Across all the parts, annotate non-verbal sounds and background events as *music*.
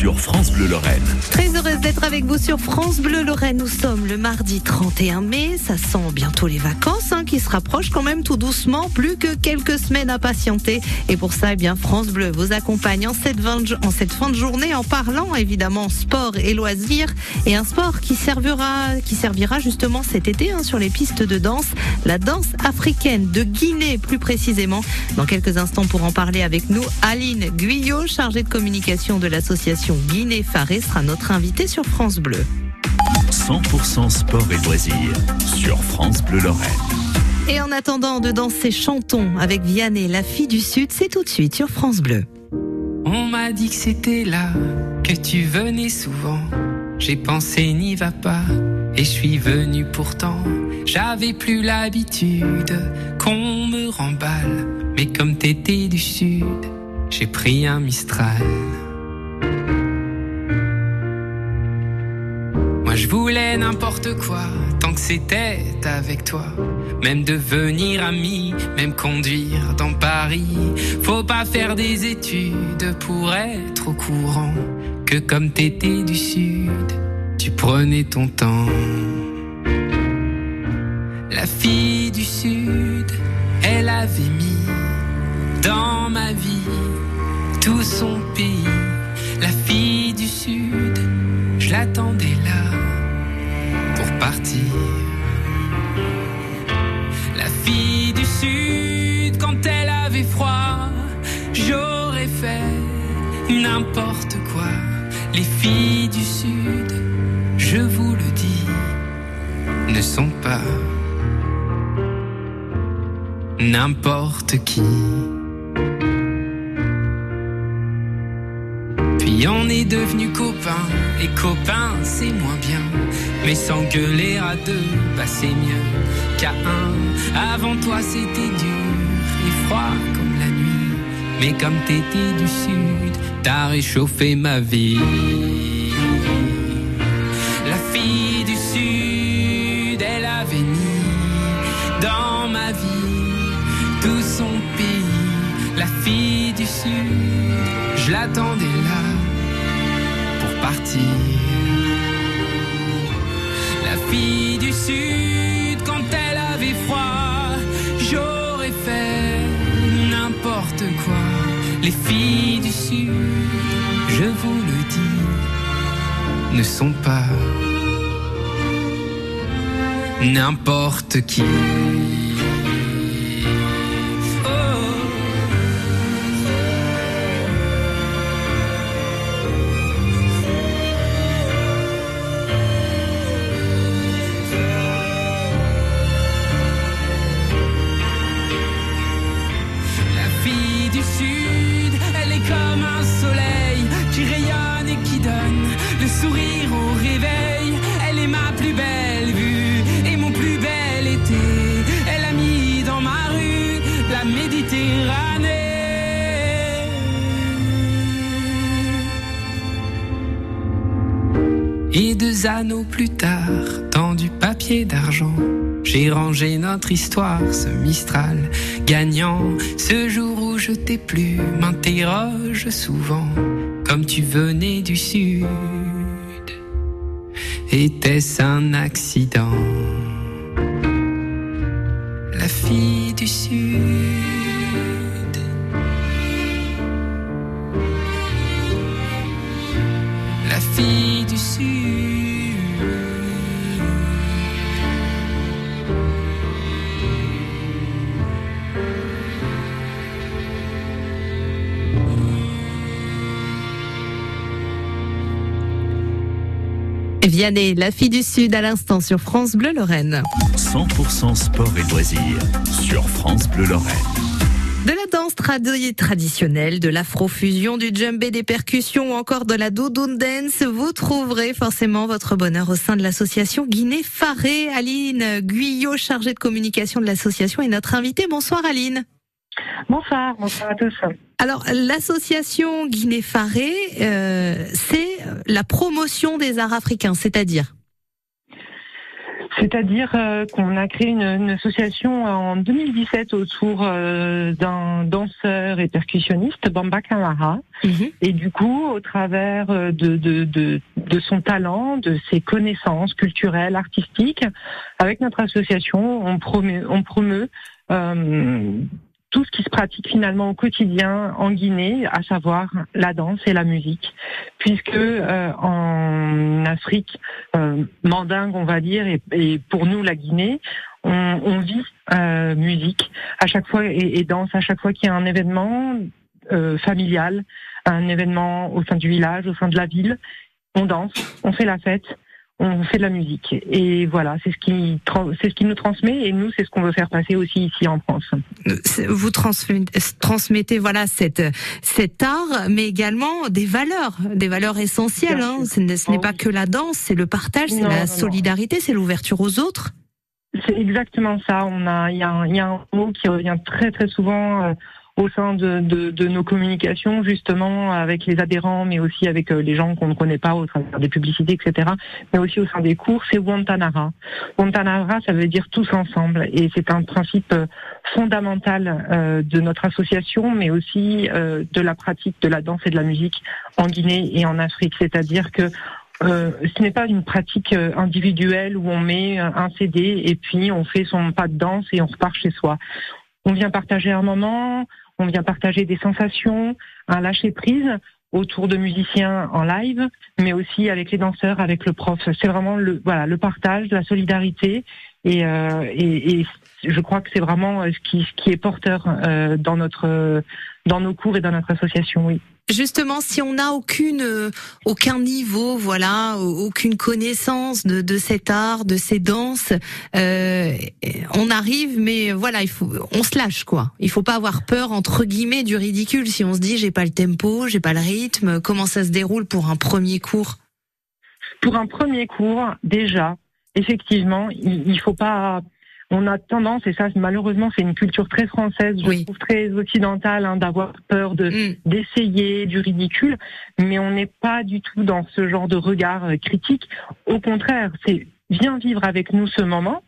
sur France Bleu Lorraine. Très heureuse d'être avec vous sur France Bleu Lorraine. Nous sommes le mardi 31 mai. Ça sent bientôt les vacances hein, qui se rapprochent quand même tout doucement. Plus que quelques semaines à patienter. Et pour ça, eh bien France Bleu vous accompagne en cette, fin de journée en parlant évidemment sport et loisirs et un sport qui servira, qui servira justement cet été hein, sur les pistes de danse, la danse africaine de Guinée plus précisément. Dans quelques instants pour en parler avec nous, Aline Guyot, chargée de communication de l'association Guinée Faré sera notre invité sur France Bleu. 100% sport et loisirs sur France Bleu Lorraine. Et en attendant de danser chantons avec Vianney, la fille du Sud, c'est tout de suite sur France Bleu. On m'a dit que c'était là, que tu venais souvent. J'ai pensé n'y va pas, et je suis venu pourtant. J'avais plus l'habitude qu'on me remballe, mais comme t'étais du Sud, j'ai pris un Mistral. Voulais n'importe quoi, tant que c'était avec toi. Même devenir ami, même conduire dans Paris. Faut pas faire des études pour être au courant que comme t'étais du Sud, tu prenais ton temps. La fille du Sud, elle avait mis dans ma vie tout son pays. La fille du Sud, je l'attendais là La fille du Sud, quand elle avait froid, j'aurais fait n'importe quoi. Les filles du Sud, je vous le dis, ne sont pas n'importe qui. Puis on est devenus copains, et copains c'est moins bien. Mais s'engueuler à deux, bah c'est mieux qu'à un. Avant toi c'était dur et froid comme la nuit. Mais comme t'étais du sud, t'as réchauffé ma vie. La fille du sud, elle avait mis dans ma vie tout son pays. La fille du sud, je l'attendais là La fille du sud, quand elle avait froid, j'aurais fait n'importe quoi. Les filles du sud, je vous le dis, ne sont pas n'importe qui. Plus tard, dans du papier d'argent, j'ai rangé notre histoire, ce Mistral gagnant. Ce jour où je t'ai plu, m'interroge souvent, comme tu venais du sud. Était-ce un accident? La fille du sud. Vianney, la fille du Sud à l'instant sur France Bleu Lorraine. 100% sport et loisirs sur France Bleu Lorraine. De la danse tradi- traditionnelle, de l'afrofusion, du djembé, des percussions ou encore de la doudoune dance, vous trouverez forcément votre bonheur au sein de l'association Guinée Faré. Aline Guyot, chargée de communication de l'association, est notre invitée. Bonsoir Aline. Bonsoir, bonsoir à tous. Alors, l'association Guinée Faré, euh, c'est la promotion des arts africains, c'est-à-dire C'est-à-dire euh, qu'on a créé une, une, association en 2017 autour euh, d'un danseur et percussionniste, Bamba Kamara. Mm-hmm. Et du coup, au travers de, de, de, de, son talent, de ses connaissances culturelles, artistiques, avec notre association, on promeut, on promeut euh, tout ce qui se pratique finalement au quotidien en Guinée, à savoir la danse et la musique, puisque euh, en Afrique euh, mandingue, on va dire, et, pour nous la Guinée, on, on vit euh, musique à chaque fois et, et danse à chaque fois qu'il y a un événement familial, un événement au sein du village, au sein de la ville, on danse, on fait la fête on fait de la musique. Et voilà, c'est ce qui c'est ce qui nous transmet et nous c'est ce qu'on veut faire passer aussi ici en France. Vous transmettez voilà cette cet art, mais également des valeurs, des valeurs essentielles. Hein. Ce n'est oh pas que la danse, c'est le partage, c'est la solidarité, c'est l'ouverture aux autres. C'est exactement ça. On a il y a, y a, un mot qui revient très très souvent. Euh, au sein de, de, de, nos communications, justement, avec les adhérents, mais aussi avec euh, les gens qu'on ne connaît pas au travers des publicités, etc., mais aussi au sein des cours, c'est Wantanara. Wantanara, ça veut dire tous ensemble, et c'est un principe euh, fondamental euh, de notre association, mais aussi de la pratique de la danse et de la musique en Guinée et en Afrique. C'est-à-dire que euh, ce n'est pas une pratique individuelle où on met un CD et puis on fait son pas de danse et on repart chez soi. On vient partager un moment, on vient partager des sensations, un lâcher prise autour de musiciens en live, mais aussi avec les danseurs, avec le prof. C'est vraiment le voilà le partage, la solidarité et, euh, je crois que c'est vraiment ce qui, ce qui est porteur euh, dans notre dans nos cours et dans notre association. Oui. Justement, si on n'a aucune, euh, aucun niveau, voilà, aucune connaissance de, de cet art, de ces danses, euh, on arrive, mais voilà, il faut, on se lâche quoi. Il faut pas avoir peur entre guillemets du ridicule. Si on se dit j'ai pas le tempo, j'ai pas le rythme, comment ça se déroule pour un premier cours? Pour un premier cours, déjà, effectivement, il, il faut pas on a tendance, et ça malheureusement c'est une culture très française, je trouve très occidentale, hein, d'avoir peur de mm. d'essayer du ridicule, mais on n'est pas du tout dans ce genre de regard euh, critique. Au contraire, c'est viens vivre avec nous ce moment,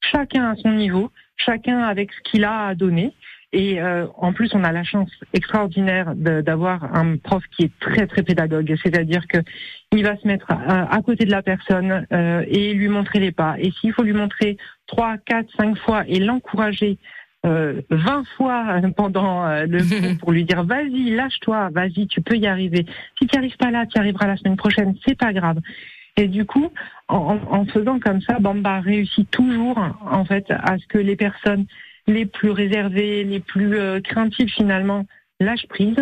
chacun à son niveau, chacun avec ce qu'il a à donner. Et euh, en plus, on a la chance extraordinaire d'avoir un prof qui est très très pédagogue, c'est-à-dire que il va se mettre à, côté de la personne euh, et lui montrer les pas. Et s'il faut lui montrer trois, quatre, cinq fois et l'encourager euh, 20 fois *laughs* pendant euh, le *laughs* cours pour lui dire vas-y, lâche-toi, vas-y, tu peux y arriver. Si tu n'y arrives pas là, tu y arriveras la semaine prochaine, c'est pas grave. Et du coup, en, en faisant comme ça, Bamba réussit toujours en fait à ce que les personnes les plus réservés, les plus euh, craintifs finalement lâchent prise,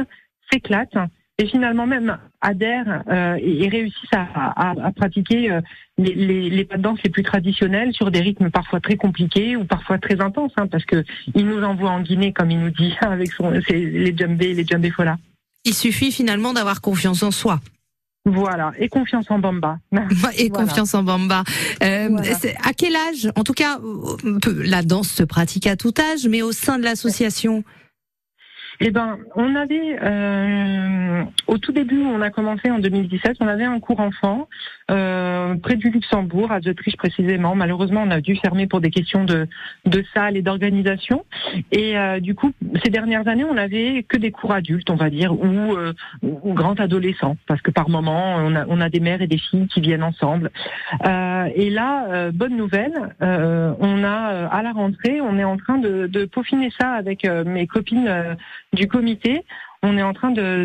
s'éclatent et finalement même adhèrent euh, et, réussissent à, à, pratiquer euh, les, les, les, pas de danse les plus traditionnels sur des rythmes parfois très compliqués ou parfois très intenses, hein, parce que il nous envoie en Guinée, comme il nous dit, *laughs* avec son, les djembés, les djembés fola. Il suffit finalement d'avoir confiance en soi. Voilà, et confiance en Bamba. *laughs* et confiance en Bamba. Euh, À quel âge En tout cas, la danse se pratique à tout âge, mais au sein de l'association? Eh ben, on avait euh, au tout début, on a commencé en 2017, on avait un cours enfant euh, près du Luxembourg, à Zeutrich précisément. Malheureusement, on a dû fermer pour des questions de, de salle et d'organisation. Et euh, du coup, ces dernières années, on avait que des cours adultes, on va dire, ou, ou grands adolescents, parce que par moment, on a, des mères et des filles qui viennent ensemble. Et là, bonne nouvelle, on a à la rentrée, on est en train de, de peaufiner ça avec mes copines du comité, on est en train de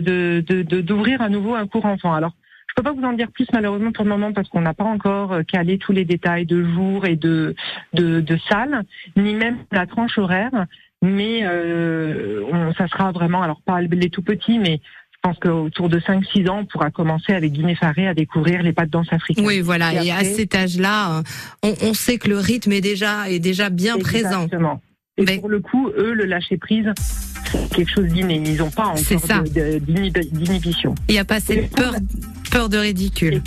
d'ouvrir de, à nouveau un cours enfant. Alors, je peux pas vous en dire plus malheureusement pour le moment parce qu'on n'a pas encore euh, calé tous les détails de jours et de de, de salles, ni même la tranche horaire. Mais euh, on, ça sera vraiment, alors pas les tout petits, mais je pense qu'autour de 5-6 ans, on pourra commencer avec Guinée Faré à découvrir les pas de danse africaines. Oui, voilà. Et, à cet âge-là, on, on, sait que le rythme est déjà est déjà bien présent. Exactement. Et pour le coup, eux, le lâcher prise, quelque chose d'inné. Ils n'ont pas encore d'inhibition. Il n'y a pas cette peur, peur de ridicule.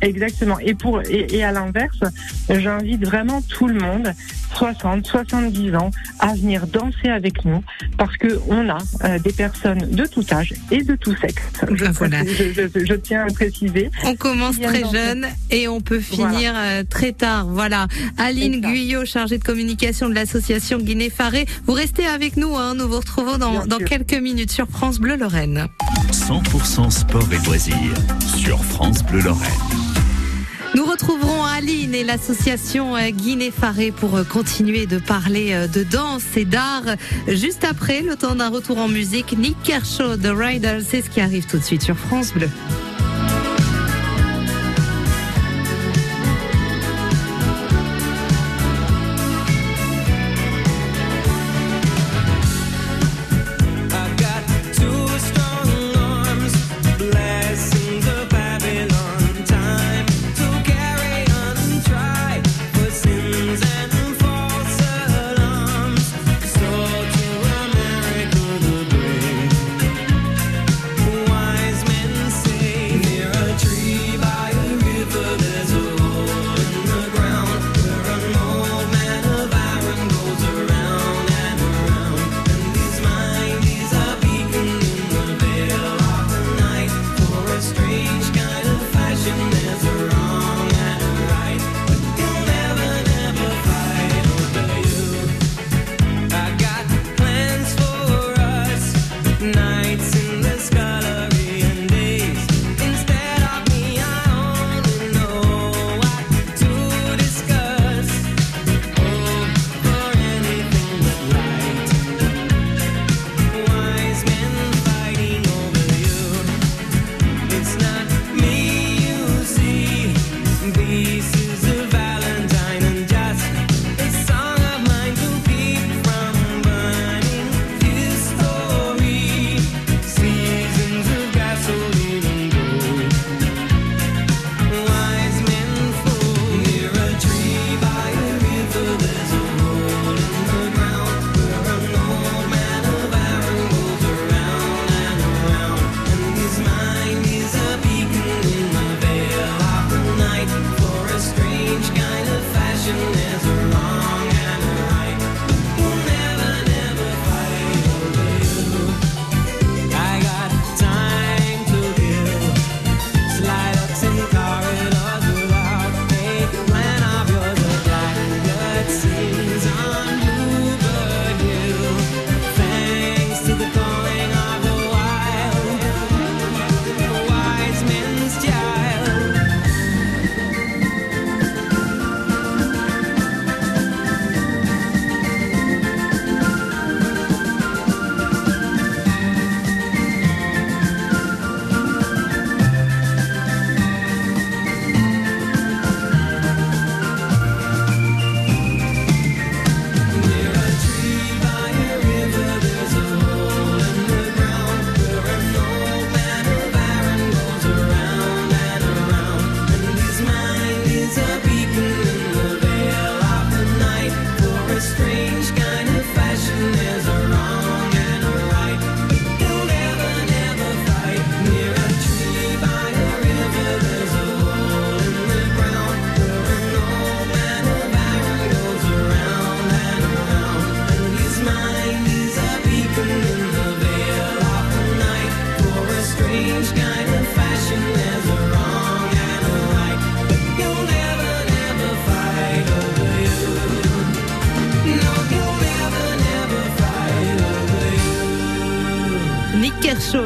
Exactement. Et pour et, à l'inverse, j'invite vraiment tout le monde, 60, 70 ans, à venir danser avec nous parce que on a euh, des personnes de tout âge et de tout sexe. Je, je, tiens à préciser. On commence très jeune et on peut finir euh, très tard. Voilà. Aline Guyot, chargée de communication de l'association Guinée Faré. Vous restez avec nous. Hein. Nous vous retrouvons dans, dans quelques minutes sur France Bleu Lorraine. 100% sport et loisirs sur France Bleu Lorraine. Nous retrouverons Aline et l'association Guinée Faré pour continuer de parler de danse et d'art. Juste après, le temps d'un retour en musique, Nick Kershaw de Riders, c'est ce qui arrive tout de suite sur France Bleu. pieces.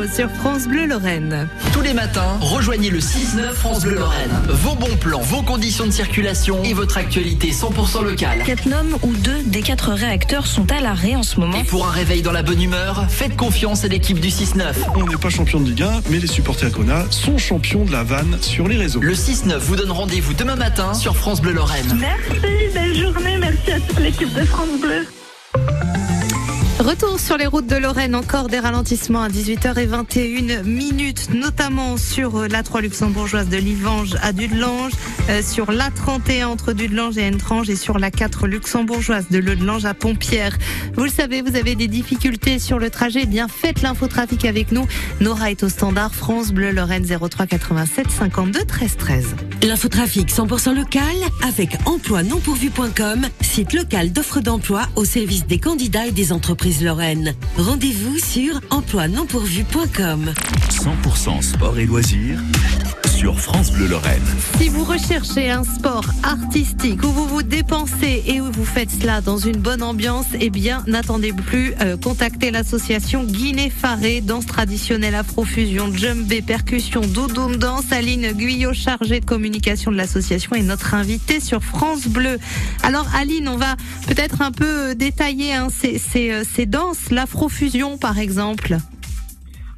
Sur France Bleu Lorraine. Tous les matins, rejoignez le 6-9 France Bleu Lorraine. Vos bons plans, vos conditions de circulation et votre actualité 100% locale. Catnum ou deux des quatre réacteurs sont à l'arrêt en ce moment. Et pour un réveil dans la bonne humeur, faites confiance à l'équipe du 6-9. On n'est pas champion de Ligue 1, mais les supporters qu'on a sont champions de la vanne sur les réseaux. Le 6-9 vous donne rendez-vous demain matin sur France Bleu Lorraine. Merci, belle journée, merci à toute l'équipe de France Bleu. Retour sur les routes de Lorraine, encore des ralentissements à 18h21 minutes, notamment sur euh, la 3 luxembourgeoise de Livange à Dudelange, euh, sur la 31 entre Dudelange et Entrange et sur la 4 luxembourgeoise de Leudelange à Pompierre. Vous le savez, vous avez des difficultés sur le trajet, eh bien faites l'infotrafic avec nous. Nora est au standard France Bleu Lorraine 03 87 52 13 13. L'infotrafic 100% local avec emploi non pourvu.com, site local d'offres d'emploi au service des candidats et des entreprises Lorraine. Rendez-vous sur emploi 100% sport et loisirs France Bleu Lorraine. Si vous recherchez un sport artistique où vous vous dépensez et où vous faites cela dans une bonne ambiance, eh bien, n'attendez plus. Euh, contactez l'association Guinée Faré, danse traditionnelle afrofusion, djembé, percussion, doudoum danse. Aline Guyot, chargée de communication de l'association, est notre invitée sur France Bleu. Alors, Aline, on va peut-être un peu détailler hein, ces, ces, euh, ces danses, l'afrofusion par exemple.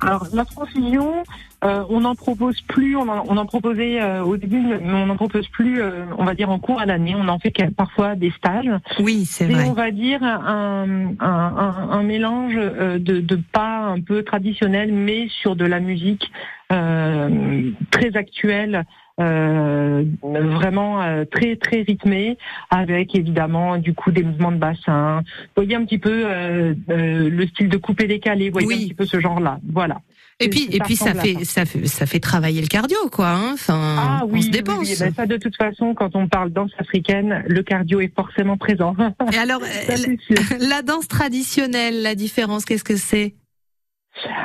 Alors, l'afrofusion, euh, on n'en propose plus, on en, proposait euh, au début, mais on n'en propose plus, euh, on va dire en cours à l'année. On en fait parfois des stages. Oui, c'est vrai. on va dire un, mélange de, de, pas un peu traditionnel, mais sur de la musique très actuelle. Vraiment très très rythmée avec évidemment du coup des mouvements de bassin. Vous voyez un petit peu le style de coupé décalé, vous voyez un petit peu ce genre-là. Voilà. Et puis, et puis ça fait, ça fait, ça fait travailler le cardio, quoi. Hein enfin, ah, oui, on se dépense. Oui, ben ça, de toute façon, quand on parle danse africaine, le cardio est forcément présent. *laughs* Et alors, *laughs* la danse traditionnelle, la différence, qu'est-ce que c'est?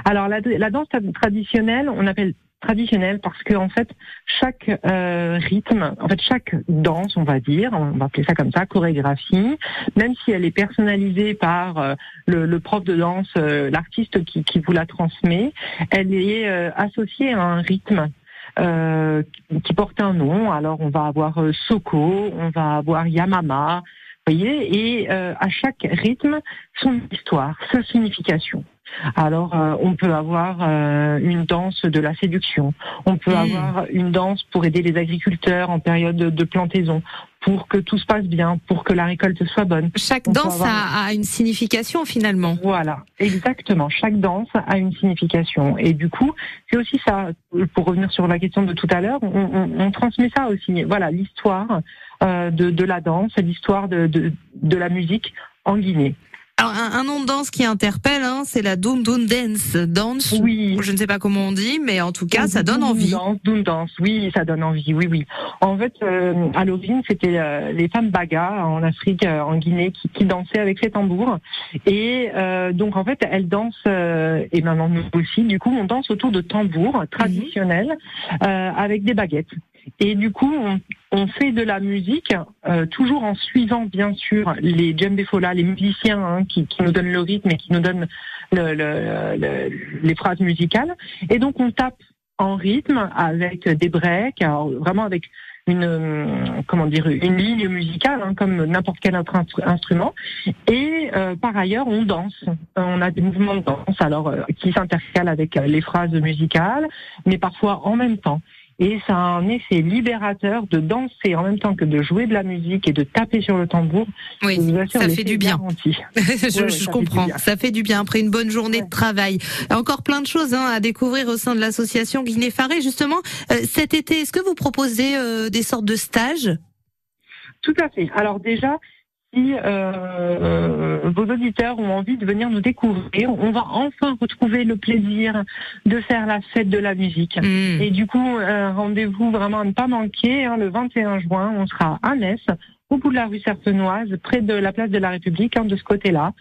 Alors, la, la danse traditionnelle, on appelle traditionnelle parce que en fait chaque euh, rythme, en fait chaque danse, on va dire, on va appeler ça comme ça, chorégraphie, même si elle est personnalisée par euh, le, prof de danse, euh, l'artiste qui, qui, vous la transmet, elle est associée à un rythme. qui porte un nom. Alors on va avoir Soko, on va avoir Yamama, voyez, et à chaque rythme son histoire, sa signification. Alors, euh, on peut avoir euh, une danse de la séduction. On peut hmm. avoir une danse pour aider les agriculteurs en période de, plantaison, pour que tout se passe bien, pour que la récolte soit bonne. Chaque danse a, une signification finalement. Voilà, exactement. Chaque danse a une signification. Et du coup, c'est aussi ça. Pour revenir sur la question de tout à l'heure, on, transmet ça aussi. Voilà, l'histoire euh, de, la danse, l'histoire de, de la musique en Guinée. Alors un, nom de danse qui interpelle, hein, c'est la Doom Doom Dance. Dance, oui. je ne sais pas comment on dit, mais en tout cas, ça donne envie. Dance, Doom Dance, oui, ça donne envie, oui, oui. En fait, euh, à l'origine, c'était euh, les femmes Baga en Afrique, euh, en Guinée, qui, qui, dansaient avec les tambours. Et donc, en fait, elles dansent, et maintenant nous aussi, du coup, on danse autour de tambours traditionnels avec des baguettes. Et du coup, on, on fait de la musique euh, toujours en suivant bien sûr les djembé fola, les musiciens hein, qui, qui, nous donnent le rythme et qui nous donnent le, le, les phrases musicales. Et donc on tape en rythme avec des breaks, vraiment avec une euh, comment dire une ligne musicale hein, comme n'importe quel autre instrument. Et euh, par ailleurs on danse. On a des mouvements de danse alors qui s'intercalent avec les phrases musicales mais parfois en même temps et ça a un effet libérateur de danser en même temps que de jouer de la musique et de taper sur le tambour. Oui, ça fait du bien. je, comprends. Ça fait du bien après une bonne journée de travail. Encore plein de choses hein, à découvrir au sein de l'association Guinée Faré. Justement, euh, cet été, est-ce que vous proposez euh, des sortes de stages? Tout à fait. Alors déjà, si euh, euh, vos auditeurs ont envie de venir nous découvrir, on va enfin retrouver le plaisir de faire la fête de la musique. Mm. Et du coup, euh, rendez-vous vraiment à ne pas manquer. Hein, le 21 juin, on sera à Metz, au bout de la rue Serpenoise, près de la place de la République, hein, de ce côté-là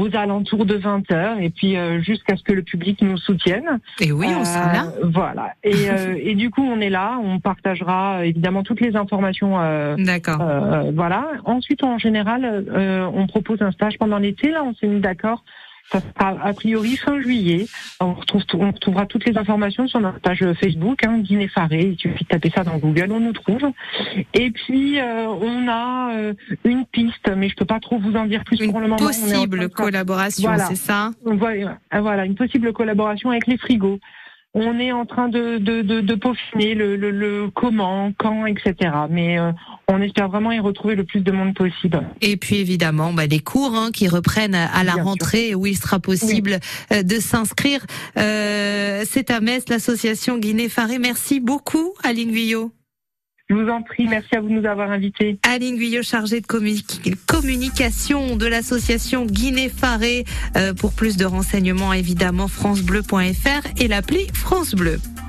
aux alentours de 20 heures et puis euh, jusqu'à ce que le public nous soutienne. Et oui, on sera là. Euh, voilà. Et, euh, *laughs* et du coup, on est là. On partagera évidemment toutes les informations. d'accord. voilà. Ensuite, en général, on propose un stage pendant l'été. Là, on s'est mis d'accord ça sera a priori fin juillet. On, retrouve, on retrouvera toutes les informations sur notre page Facebook, hein, Dîner Faré. Il suffit de taper ça dans Google, on nous trouve. Et puis, euh, on a euh, une piste, mais je peux pas trop vous en dire plus une pour le moment. Une possible collaboration, c'est ça? Voilà, une possible collaboration avec les frigos. On est en train de, de, de, peaufiner le, le, comment, quand, etc. Mais euh, on espère vraiment y retrouver le plus de monde possible. Et puis évidemment, bah, les cours hein, qui reprennent à la rentrée où il sera possible euh, de s'inscrire. Euh, C'est à Metz, l'association Guinée-Faré. Merci beaucoup, Aline Guyot. Je vous en prie, merci à vous de nous avoir invités. Aline Guyot, chargée de communication de l'association Guinée-Faré. Euh, pour plus de renseignements, évidemment, francebleu.fr et l'appli France Bleu.